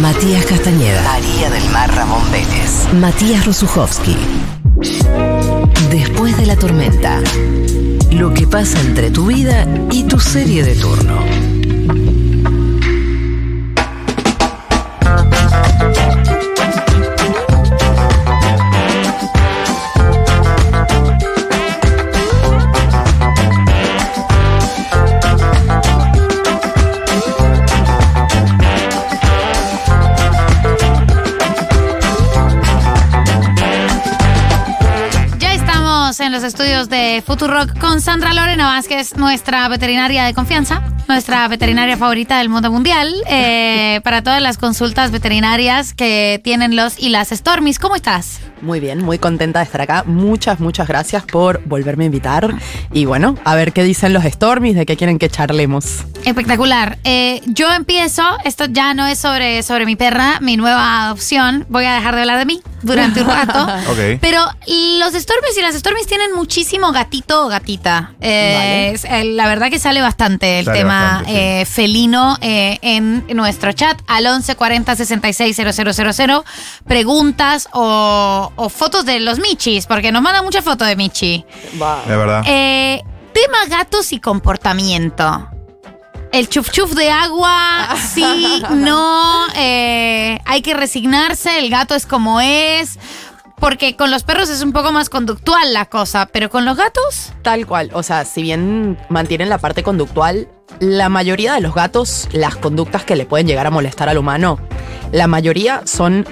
Matías Castañeda. María del Mar Ramón Vélez. Matías Rosuchowski. Después de la tormenta. Lo que pasa entre tu vida y tu serie de turno. En los estudios de Futurock con Sandra Lorena Vázquez, nuestra veterinaria de confianza, nuestra veterinaria favorita del mundo mundial, eh, para todas las consultas veterinarias que tienen los y las Stormies. ¿Cómo estás? Muy bien, muy contenta de estar acá. Muchas, muchas gracias por volverme a invitar. Y bueno, a ver qué dicen los Stormies, de qué quieren que charlemos. Espectacular. Eh, yo empiezo, esto ya no es sobre, sobre mi perra, mi nueva adopción. Voy a dejar de hablar de mí durante un rato. Pero los Stormies y las Stormies tienen muchísimo gatito o gatita. Eh, Vale. es- eh, la verdad que sale bastante el Sale tema sí. eh, felino eh, en nuestro chat al 11 40 66 000. Preguntas o, o fotos de los Michis, porque nos mandan muchas fotos de Michi. Es verdad. Eh, tema gatos y comportamiento. El chuf chuf de agua, sí, no, eh, hay que resignarse, el gato es como es, porque con los perros es un poco más conductual la cosa, pero con los gatos, Tal cual. O sea, si bien mantienen la parte conductual, la mayoría de los gatos, las conductas que le pueden llegar a molestar al humano, la mayoría son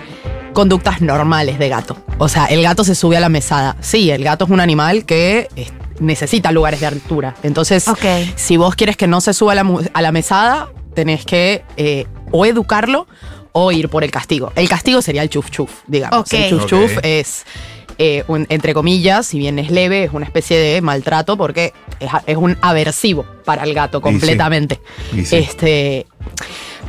conductas normales de gato. O sea, el gato se sube a la mesada. Sí, el gato es un animal que necesita lugares de altura. Entonces, Ok. si vos quieres que no se suba a la, mu- a la mesada, tenés que eh, o educarlo o ir por el castigo. El castigo sería el chuf chuf, digamos. Ok. El chuf chuf es, eh, un- entre comillas, si bien es leve, es una especie de maltrato porque es, un aversivo para el gato sí. completamente. Y sí. Este.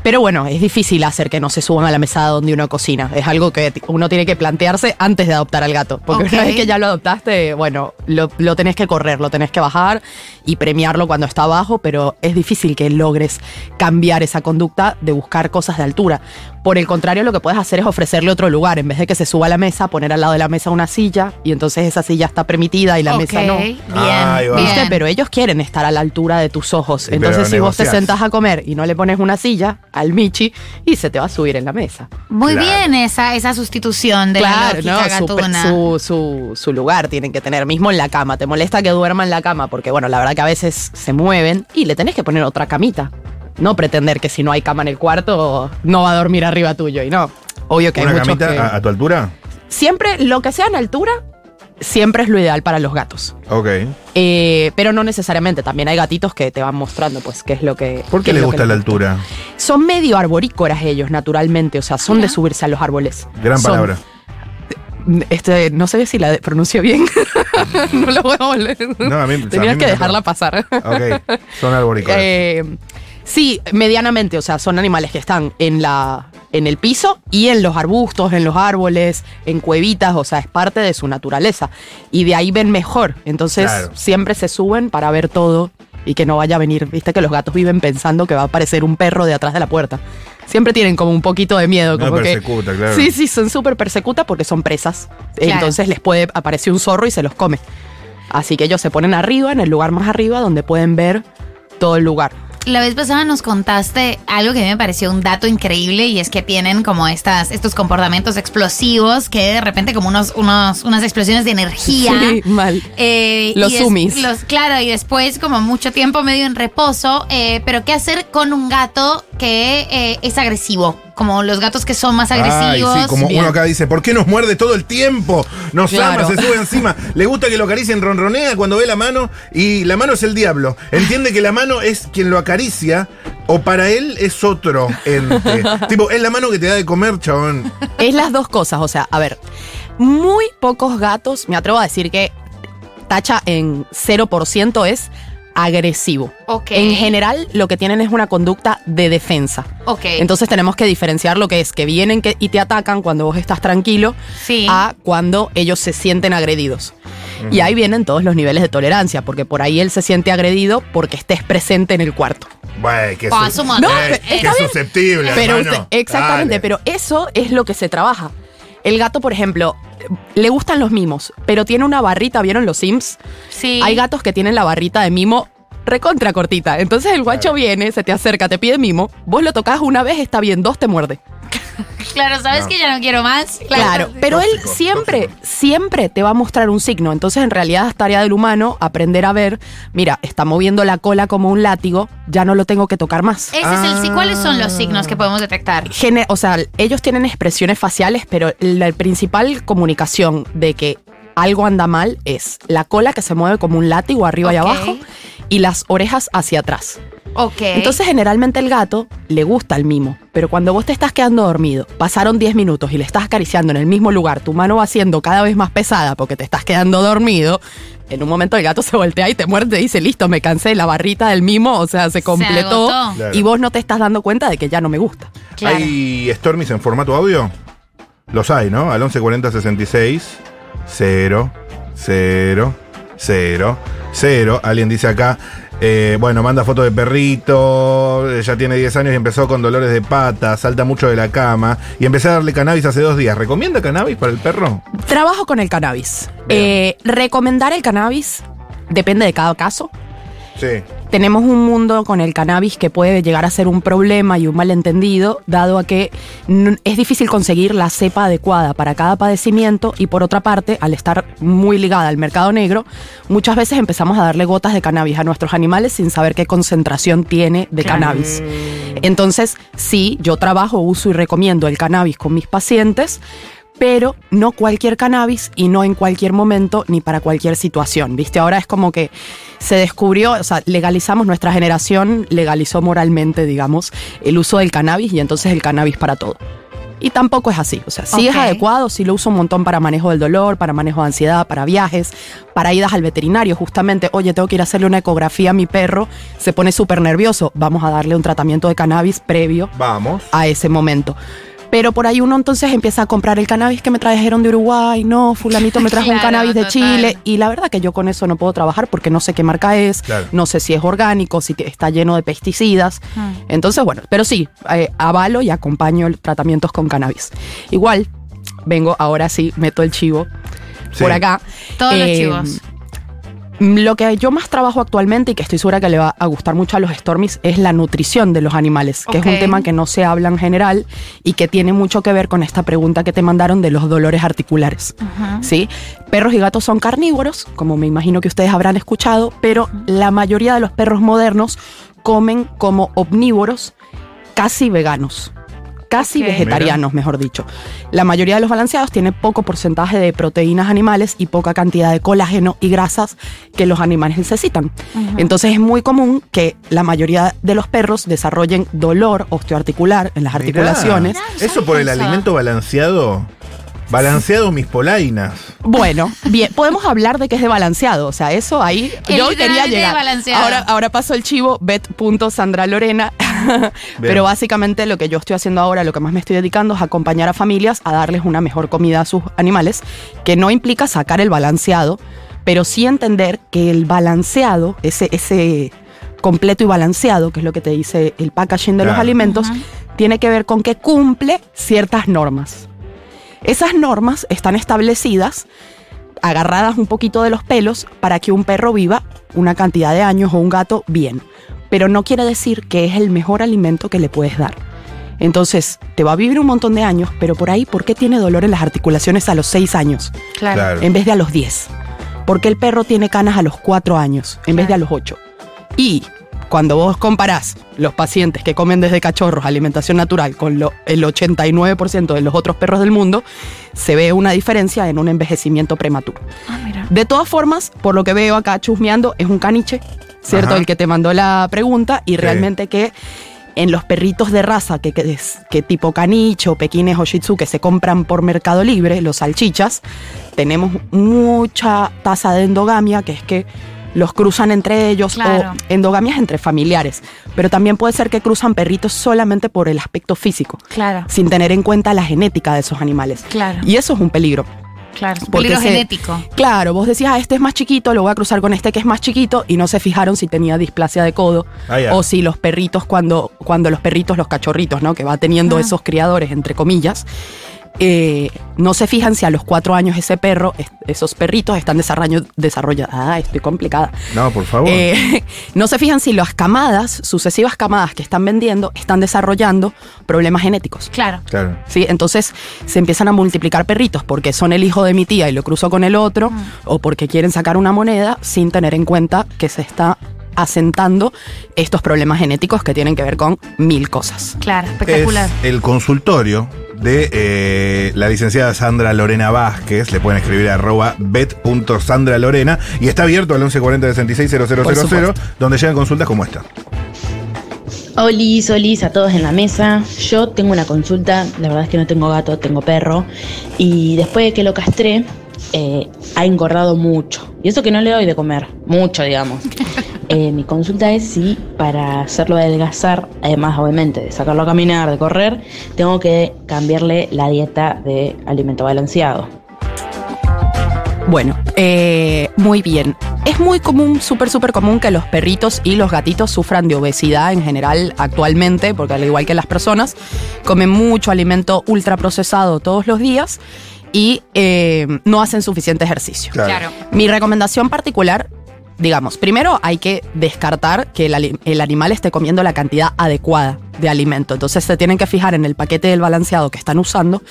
Pero bueno, es difícil hacer que no se suban a la mesada donde uno cocina. Es algo que uno tiene que plantearse antes de adoptar al gato. Porque una vez que ya lo adoptaste, bueno, lo, lo tenés que correr, lo tenés que bajar y premiarlo cuando está abajo, pero es difícil que logres cambiar esa conducta de buscar cosas de altura. Por el contrario, lo que puedes hacer es ofrecerle otro lugar. En vez de que se suba a la mesa, poner al lado de la mesa una silla y entonces esa silla está permitida y la mesa no. bien, va. bien. ¿Viste? Pero ellos quieren estar a la altura de tus ojos. Entonces, pero si vos te sentás a comer y no le pones una silla al Michi, y se te va a subir en la mesa. Muy Claro. bien esa, esa sustitución de la lógica gatuna. su, su- su lugar tienen que tener, mismo en la cama. Te molesta que duerma en la cama, porque bueno, la verdad que a veces se mueven y le tenés que poner otra camita. No pretender que si no hay cama en el cuarto, no va a dormir arriba tuyo. Y no, obvio que hay ¿Una muchos camita que- a, a tu altura? Siempre, lo que sea en altura, siempre es lo ideal para los gatos. Ok. Eh, pero no necesariamente, también hay gatitos que te van mostrando pues qué es lo que... ¿Por qué es les gusta que la les altura? Son medio arborícoras ellos, naturalmente, o sea, son de subirse a los árboles. Gran Son- palabra. Este, no sé si la pronuncio bien. no lo voy a volver. No, a mí- sea, a Tenías mí que dejarla pasar. Ok. Son arborícolas. Eh, sí, medianamente, o sea, son animales que están en la en el piso y en los arbustos, en los árboles, en cuevitas, o sea, es parte de su naturaleza. Y de ahí ven mejor. Entonces, Claro. siempre se suben para ver todo y que no vaya a venir. Viste que los gatos viven pensando que va a aparecer un perro de atrás de la puerta. Siempre tienen como un poquito de miedo. Como que, persecuta, claro. Sí, sí, son súper persecutas porque son presas. Claro. Entonces les puede aparecer un zorro y se los come. Así que ellos se ponen arriba, en el lugar más arriba, donde pueden ver todo el lugar. La vez pasada nos contaste algo que a mí me pareció un dato increíble y es que tienen como estas, estos comportamientos explosivos que de repente como unos, unos, unas explosiones de energía. Sí, mal. Eh, Los sumis. Los, claro, y después como mucho tiempo medio en reposo. eh, pero ¿qué hacer con un gato que eh, es agresivo? Como los gatos que son más Ay, agresivos. sí, como Bien. uno acá dice, ¿por qué nos muerde todo el tiempo? Nos Claro. ama, se sube encima. Le gusta que lo acaricien, ronronea cuando ve la mano y la mano es el diablo. Entiende que la mano es quien lo acaricia o para él es otro ente. tipo, es la mano que te da de comer, chabón. Es las dos cosas, o sea, a ver, muy pocos gatos, me atrevo a decir que tacha en 0% es agresivo. Ok. En general, lo que tienen es una conducta de defensa. Ok. Entonces tenemos que diferenciar lo que es que vienen que- y te atacan cuando vos estás tranquilo Sí. a cuando ellos se sienten agredidos. Y ahí vienen todos los niveles de tolerancia, porque por ahí él se siente agredido porque estés presente en el cuarto. Bueno, que, su-. No, eh, que susceptible, Pero hermano. usted- exactamente, Dale. pero eso es lo que se trabaja. El gato, por ejemplo, le gustan los mimos, pero tiene una barrita, ¿vieron los Sims? Sí. Hay gatos que tienen la barrita de mimo recontra cortita. Entonces el guacho viene, se te acerca, te pide mimo, vos lo tocas una vez, está bien, dos te muerde. Claro, ¿sabes No. que ya no quiero más? Claro, pero él siempre, tóxico. siempre te va a mostrar un signo. Entonces, en realidad, es tarea del humano aprender a ver, mira, está moviendo la cola como un látigo, ya no lo tengo que tocar más. Ese es el sí. ¿Cuáles son los signos que podemos detectar? Gene- o sea, ellos tienen expresiones faciales, pero la principal comunicación de que algo anda mal es la cola que se mueve como un látigo arriba y abajo y las orejas hacia atrás. Ok. Entonces, generalmente el gato le gusta el mimo, pero cuando vos te estás quedando dormido, pasaron 10 minutos y le estás acariciando en el mismo lugar, tu mano va siendo cada vez más pesada porque te estás quedando dormido, en un momento el gato se voltea y te muerde y dice, listo, me cansé, la barrita del mimo, o sea, se completó. Claro. y vos no te estás dando cuenta de que ya no me gusta. Claro. ¿Hay Stormies en formato audio? Los hay, ¿no? Al 1140 66 0 0 0 0. Alguien dice acá, eh, bueno, manda foto de perrito, ya tiene 10 años y empezó con dolores de pata, salta mucho de la cama y empecé a darle cannabis hace dos días. ¿Recomienda cannabis para el perro? Trabajo con el cannabis. Eh, recomendar el cannabis depende de cada caso. Sí. Tenemos un mundo con el cannabis que puede llegar a ser un problema y un malentendido, dado a que es difícil conseguir la cepa adecuada para cada padecimiento y por otra parte, al estar muy ligada al mercado negro, muchas veces empezamos a darle gotas de cannabis a nuestros animales sin saber qué concentración tiene de cannabis. Entonces, sí, yo trabajo, uso y recomiendo el cannabis con mis pacientes, pero no cualquier cannabis y no en cualquier momento ni para cualquier situación. ¿Viste? Ahora es como que se descubrió, o sea, legalizamos, nuestra generación legalizó moralmente, digamos, el uso del cannabis y entonces el cannabis para todo. Y tampoco es así. O sea, sí es adecuado, sí lo uso un montón para manejo del dolor, para manejo de ansiedad, para viajes, para idas al veterinario. Justamente, oye, tengo que ir a hacerle una ecografía a mi perro, se pone súper nervioso. Vamos a darle un tratamiento de cannabis previo Vamos. a ese momento. Pero por ahí uno entonces empieza a comprar el cannabis que me trajeron de Uruguay, no, fulanito me trajo un cannabis de total. Chile y la verdad que yo con eso no puedo trabajar porque no sé qué marca es, Claro. no sé si es orgánico, si está lleno de pesticidas. Hmm. Entonces, bueno, pero sí, eh, avalo y acompaño el- tratamientos con cannabis. Igual, vengo, ahora sí, meto el chivo Sí. por acá. Todos los Eh, chivos. Lo que yo más trabajo actualmente y que estoy segura que le va a gustar mucho a los Stormies es la nutrición de los animales, que es un tema que no se habla en general y que tiene mucho que ver con esta pregunta que te mandaron de los dolores articulares. ¿sí? Perros y gatos son carnívoros, como me imagino que ustedes habrán escuchado, pero la mayoría de los perros modernos comen como omnívoros casi veganos. Casi vegetarianos, mejor dicho. La mayoría de los balanceados tiene poco porcentaje de proteínas animales y poca cantidad de colágeno y grasas que los animales necesitan. Entonces es muy común que la mayoría de los perros desarrollen dolor osteoarticular en las Mirá, articulaciones. Eso por el alimento balanceado. Balanceado mis polainas. Bueno, bien, podemos hablar de que es de balanceado, o sea, eso ahí yo quería llegar. de balanceado. Ahora, ahora paso el chivo, bet.sandralorena. Pero básicamente lo que yo estoy haciendo ahora, lo que más me estoy dedicando es acompañar a familias a darles una mejor comida a sus animales, que no implica sacar el balanceado, pero sí entender que el balanceado, ese, ese completo y balanceado, que es lo que te dice el packaging de los alimentos, tiene que ver con que cumple ciertas normas. Esas normas están establecidas, agarradas un poquito de los pelos, para que un perro viva una cantidad de años o un gato bien. Pero no quiere decir que es el mejor alimento que le puedes dar. Entonces, te va a vivir un montón de años, pero por ahí, ¿por qué tiene dolor en las articulaciones a los 6 años Claro. Claro. en vez de a los 10? ¿Por qué el perro tiene canas a los 4 años en vez de a los 8? Y cuando vos comparás los pacientes que comen desde cachorros alimentación natural con lo- el 89% de los otros perros del mundo, se ve una diferencia en un envejecimiento prematuro. Ah, mira. De todas formas, por lo que veo acá chusmeando, es un caniche, ¿cierto? Ajá. El que te mandó la pregunta y Sí. realmente que en los perritos de raza que, que, es- que tipo caniche o pequines o shih tzu que se compran por Mercado Libre, los salchichas, tenemos mucha tasa de endogamia, que es que los cruzan entre ellos Claro. o endogamias entre familiares, pero también puede ser que cruzan perritos solamente por el aspecto físico, Claro. sin tener en cuenta la genética de esos animales. Claro. Y eso es un peligro. Claro, peligro se- genético. Claro, vos decías, ah, este es más chiquito, lo voy a cruzar con este que es más chiquito, y no se fijaron si tenía displasia de codo, Ah, o si los perritos, cuando, cuando los perritos, los cachorritos, ¿no? Que va teniendo Ah. esos criadores, entre comillas, eh, no se fijan si a los cuatro años ese perro, es- esos perritos están desarrollando, desarrollados. Ah, estoy complicada. No, por favor. Eh, no se fijan si las camadas, sucesivas camadas que están vendiendo, están desarrollando problemas genéticos. Claro. claro. ¿sí? Entonces se empiezan a multiplicar perritos porque son el hijo de mi tía y lo cruzo con el otro, o porque quieren sacar una moneda sin tener en cuenta que se está asentando estos problemas genéticos que tienen que ver con mil cosas. Claro, espectacular. Es el consultorio de eh, la licenciada Sandra Lorena Vázquez. Le pueden escribir a arroba bet.sandralorena y está abierto al 1140 66 Por supuesto. donde llegan consultas como esta. Olis, olis a todos en la mesa. Yo tengo una consulta, la verdad es que no tengo gato, tengo perro. Y después de que lo castré, eh, ha engordado mucho. Y eso que no le doy de comer, mucho digamos. Eh, mi consulta es si para hacerlo adelgazar, además obviamente de sacarlo a caminar, de correr, tengo que cambiarle la dieta de alimento balanceado. Bueno, eh, muy bien. Es muy común, súper, súper común que los perritos y los gatitos sufran de obesidad en general actualmente, porque al igual que las personas, comen mucho alimento ultraprocesado todos los días y eh, no hacen suficiente ejercicio. Claro. Mi recomendación particular, digamos, primero hay que descartar que el, animal esté comiendo la cantidad adecuada de alimento. Entonces se tienen que fijar en el paquete del balanceado que están usando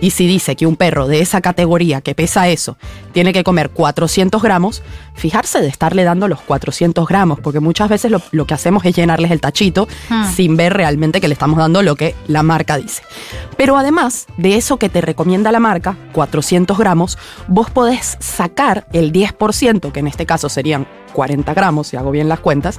y si dice que un perro de esa categoría que pesa eso tiene que comer 400 gramos, fijarse de estarle dando los 400 gramos, porque muchas veces lo, lo que hacemos es llenarles el tachito Hmm. sin ver realmente que le estamos dando lo que la marca dice. Pero además de eso que te recomienda la marca, 400 gramos, vos podés sacar el 10%, que en este caso serían 40 gramos, si hago bien las cuentas.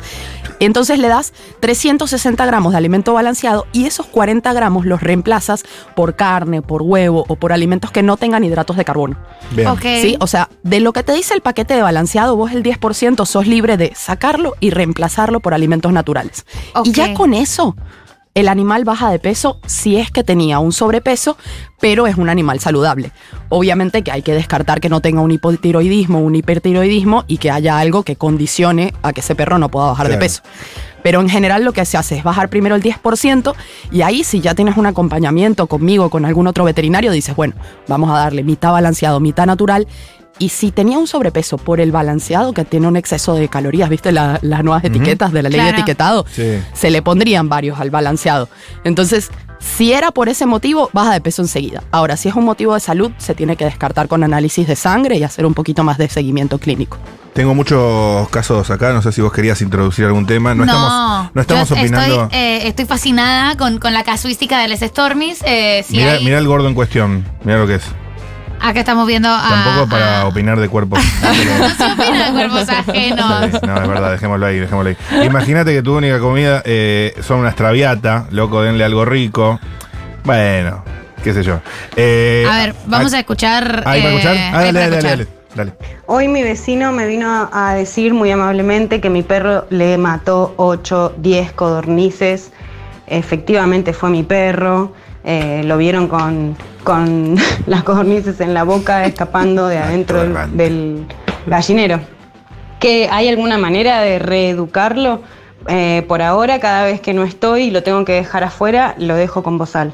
Entonces le das 360 gramos de alimento balanceado y esos 40 gramos los reemplazas por carne, por huevo o por alimentos que no tengan hidratos de carbono. Bien. ¿Sí? O sea, de lo que te dice el paquete de balanceado, vos el 10% sos libre de sacarlo y reemplazarlo por alimentos naturales. Y ya con eso, el animal baja de peso si es que tenía un sobrepeso, pero es un animal saludable. Obviamente que hay que descartar que no tenga un hipotiroidismo, un hipertiroidismo y que haya algo que condicione a que ese perro no pueda bajar de peso. Pero en general lo que se hace es bajar primero el 10% y ahí si ya tienes un acompañamiento conmigo, con algún otro veterinario, dices, bueno, vamos a darle mitad balanceado, mitad natural. Y si tenía un sobrepeso por el balanceado, que tiene un exceso de calorías, ¿viste la- las nuevas etiquetas de la ley de etiquetado? Sí. Se le pondrían varios al balanceado. Entonces, si era por ese motivo, baja de peso enseguida. Ahora, si es un motivo de salud, se tiene que descartar con análisis de sangre y hacer un poquito más de seguimiento clínico. Tengo muchos casos acá, no sé si vos querías introducir algún tema. No, estamos, no estamos yo opinando. Estoy, eh, estoy fascinada con, con la casuística de Les Stormies. Eh, si Mira, hay- mira el gordo en cuestión, mira lo que es. Acá estamos viendo a. Tampoco para a- opinar de cuerpos. Se opina de cuerpos ajenos. Sí, no, es verdad, dejémoslo ahí, dejémoslo ahí. Imagínate que tu única comida eh, son unas traviata, loco, denle algo rico. Bueno, qué sé yo. Eh, A ver, vamos a escuchar. ¿Hay para eh, escuchar? Ah, hay dale, para dale, dale, dale. Hoy mi vecino me vino a decir muy amablemente que mi perro le mató 8, 10 codornices. Efectivamente fue mi perro. Eh, lo vieron con, con las codornices en la boca escapando de adentro del, gallinero. ¿Que ¿Hay alguna manera de reeducarlo? Eh, por ahora, cada vez que no estoy y lo tengo que dejar afuera, lo dejo con bozal.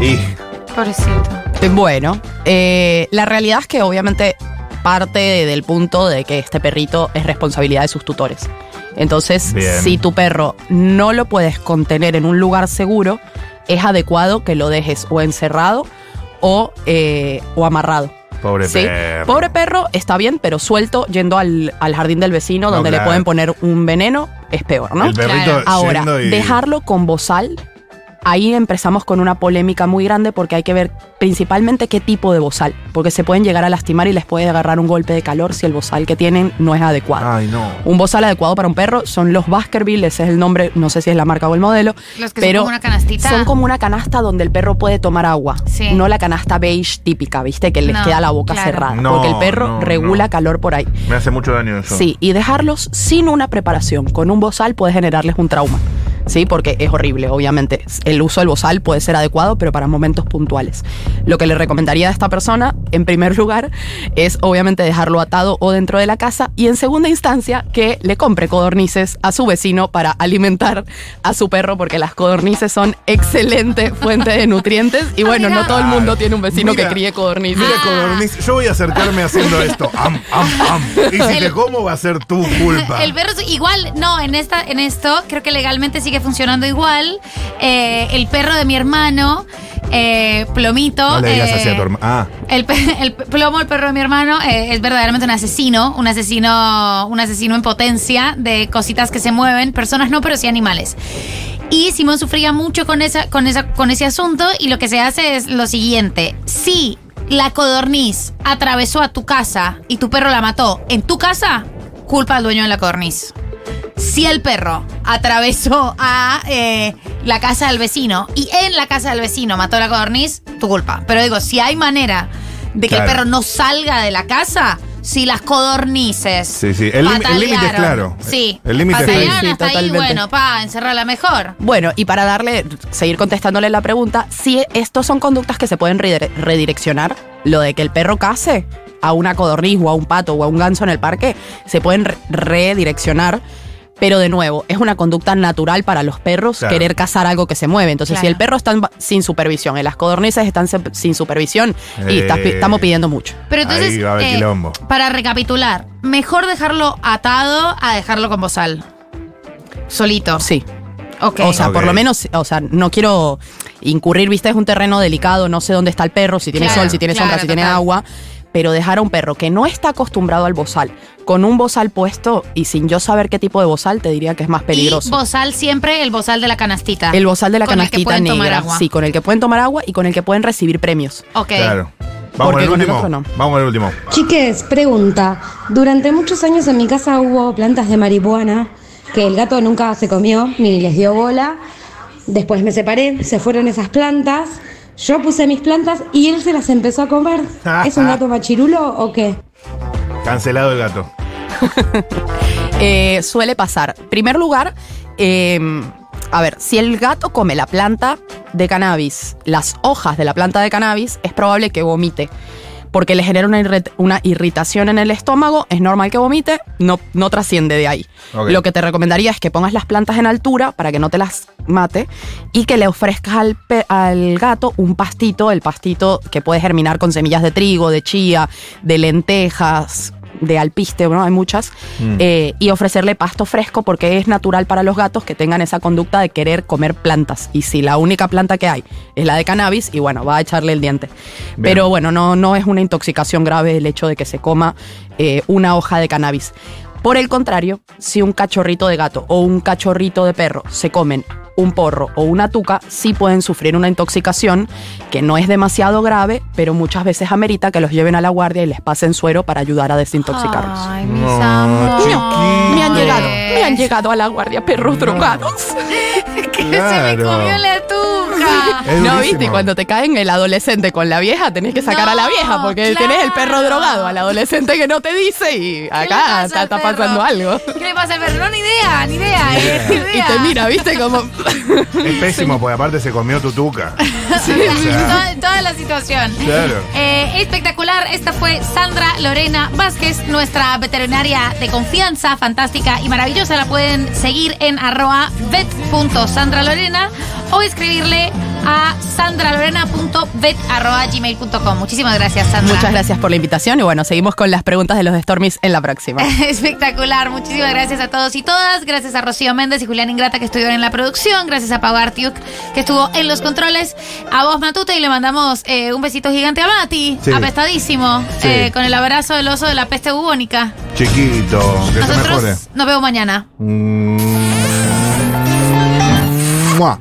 Y Pobrecito. Eh, Bueno, eh, la realidad es que obviamente parte del punto de que este perrito es responsabilidad de sus tutores. Entonces, Bien. si tu perro no lo puedes contener en un lugar seguro, es adecuado que lo dejes o encerrado o, eh, o amarrado. pobre ¿sí? perro. Pobre perro está bien, pero suelto yendo al, al jardín del vecino No, donde le pueden poner un veneno, es peor, ¿no? El perrito Claro. Ahora, y- dejarlo con bozal, ahí empezamos con una polémica muy grande porque hay que ver principalmente qué tipo de bozal, porque se pueden llegar a lastimar y les puede agarrar un golpe de calor si el bozal que tienen no es adecuado. Ay, no. Un bozal adecuado para un perro son los Baskerville, ese es el nombre, no sé si es la marca o el modelo. Los que pero son como una canastita. Son como una canasta donde el perro puede tomar agua, Sí. no la canasta beige típica, ¿viste? Que les No, queda la boca claro. cerrada, No, porque el perro no, regula no. calor por ahí. Me hace mucho daño eso. Sí, y dejarlos sin una preparación, con un bozal puede generarles un trauma. ¿Sí? Porque es horrible, obviamente. El uso del bozal puede ser adecuado, pero para momentos puntuales. Lo que le recomendaría a esta persona, en primer lugar, es obviamente dejarlo atado o dentro de la casa y en segunda instancia que le compre codornices a su vecino para alimentar a su perro porque las codornices son excelente fuente de nutrientes y bueno, no todo el mundo tiene un vecino Mira, que críe codornices. Mira, codorniz, yo voy a acercarme haciendo esto. Am, am, am. Y si El- te como, va a ser tu culpa. El perro igual, no, en esta, en esto creo que legalmente sigue funcionando igual. Eh, el perro de mi hermano, eh, Plomito. No le digas eh, así a tu hermano. Ah, El, el plomo, el perro de mi hermano, eh, es verdaderamente un asesino, un asesino, un asesino en potencia de cositas que se mueven, personas no, pero sí animales. Y Simón sufría mucho con esa, con esa, con ese asunto y lo que se hace es lo siguiente: si la codorniz atravesó a tu casa y tu perro la mató en tu casa, culpa al dueño de la codorniz. Si el perro atravesó a eh, la casa del vecino y en la casa del vecino mató a la codorniz, tu culpa. Pero digo, si hay manera de que Claro. el perro no salga de la casa, si las codornices. Sí, sí. El límite es claro. Sí. El límite está ahí. Patalearon Sí, hasta ahí, bueno, pa, encerrarla mejor. Bueno, y para darle, seguir contestándole la pregunta, si estos son conductas que se pueden redire- redireccionar, lo de que el perro case a una codorniz o a un pato o a un ganso en el parque, se pueden re- redireccionar. Pero de nuevo, es una conducta natural para los perros Claro. querer cazar algo que se mueve. Entonces, Claro. si el perro está en sin supervisión, y las codornices están sin supervisión, y estás Eh. estamos pidiendo mucho. Pero entonces, Ahí va eh, para recapitular, mejor dejarlo atado a dejarlo con bozal. Solito. Sí. Ok. O sea, por lo menos, o sea, no quiero incurrir, viste, es un terreno delicado, no sé dónde está el perro, si tiene Claro, sol, si tiene sombra, si tiene agua, pero dejar a un perro que no está acostumbrado al bozal, con un bozal puesto y sin yo saber qué tipo de bozal, te diría que es más peligroso. Y bozal siempre, el bozal de la canastita. el bozal de la Con el que canastita tomar negra, agua. sí, con el que pueden tomar agua y con el que pueden recibir premios. Ok. claro. Vamos Porque con el último. otro no. Vamos el último. Chiques, pregunta. Durante muchos años en mi casa hubo plantas de marihuana que el gato nunca se comió ni les dio bola. Después me separé, se fueron esas plantas. Yo puse mis plantas y él se las empezó a comer. ¿Es un gato machirulo o qué? Cancelado el gato. Eh, suele pasar. Primer lugar, eh, a ver, si el gato come la planta de cannabis, las hojas de la planta de cannabis, es probable que vomite. Porque le genera una, irrit- una irritación en el estómago, es normal que vomite, no, no trasciende de ahí. Lo que te recomendaría es que pongas las plantas en altura para que no te las mate y que le ofrezcas al, pe- al gato un pastito, el pastito que puede germinar con semillas de trigo, de chía, de lentejas, de alpiste, ¿no? Hay muchas, eh, y ofrecerle pasto fresco porque es natural para los gatos que tengan esa conducta de querer comer plantas. Y si la única planta que hay es la de cannabis, y bueno, va a echarle el diente. Pero bueno, no, no es una intoxicación grave el hecho de que se coma eh, una hoja de cannabis. Por el contrario, si un cachorrito de gato o un cachorrito de perro se comen un porro o una tuca, sí pueden sufrir una intoxicación que no es demasiado grave, pero muchas veces amerita que los lleven a la guardia y les pasen suero para ayudar a desintoxicarlos. Ay, mis No, amores. Me han llegado, me han llegado a la guardia perros drogados. Que se me comió la tuca. Es No, viste, y cuando te caen el adolescente con la vieja, tenés que sacar a la vieja, porque claro. tenés el perro drogado, al adolescente que no te dice y ¿Qué le acá está, pasando algo. ¿Qué le pasa al perro? No, ni idea, ni idea. eh, ni idea. Y te mira, viste, como... Es pésimo, porque aparte se comió tu tuca. Sí, O sea, toda, toda la situación. Claro. Eh, espectacular. Esta fue Sandra Lorena Vázquez, nuestra veterinaria de confianza, fantástica y maravillosa. La pueden seguir en arroba vet.sandralorena o escribirle a sandralorena.vet.gmail.com. Muchísimas gracias, Sandra. Muchas gracias por la invitación y bueno, seguimos con las preguntas de los Stormies en la próxima. Espectacular, muchísimas gracias a todos y todas. Gracias a Rocío Méndez y Julián Ingrata que estuvieron en la producción. Gracias a Pau Artiuk que estuvo en los controles. A vos, Matute, y le mandamos eh, un besito gigante a Mati, Sí. apestadísimo, Sí. eh, con el abrazo del oso de la peste bubónica. Chiquito, que se mejore. Nosotros nos vemos mañana. Mm. Mua.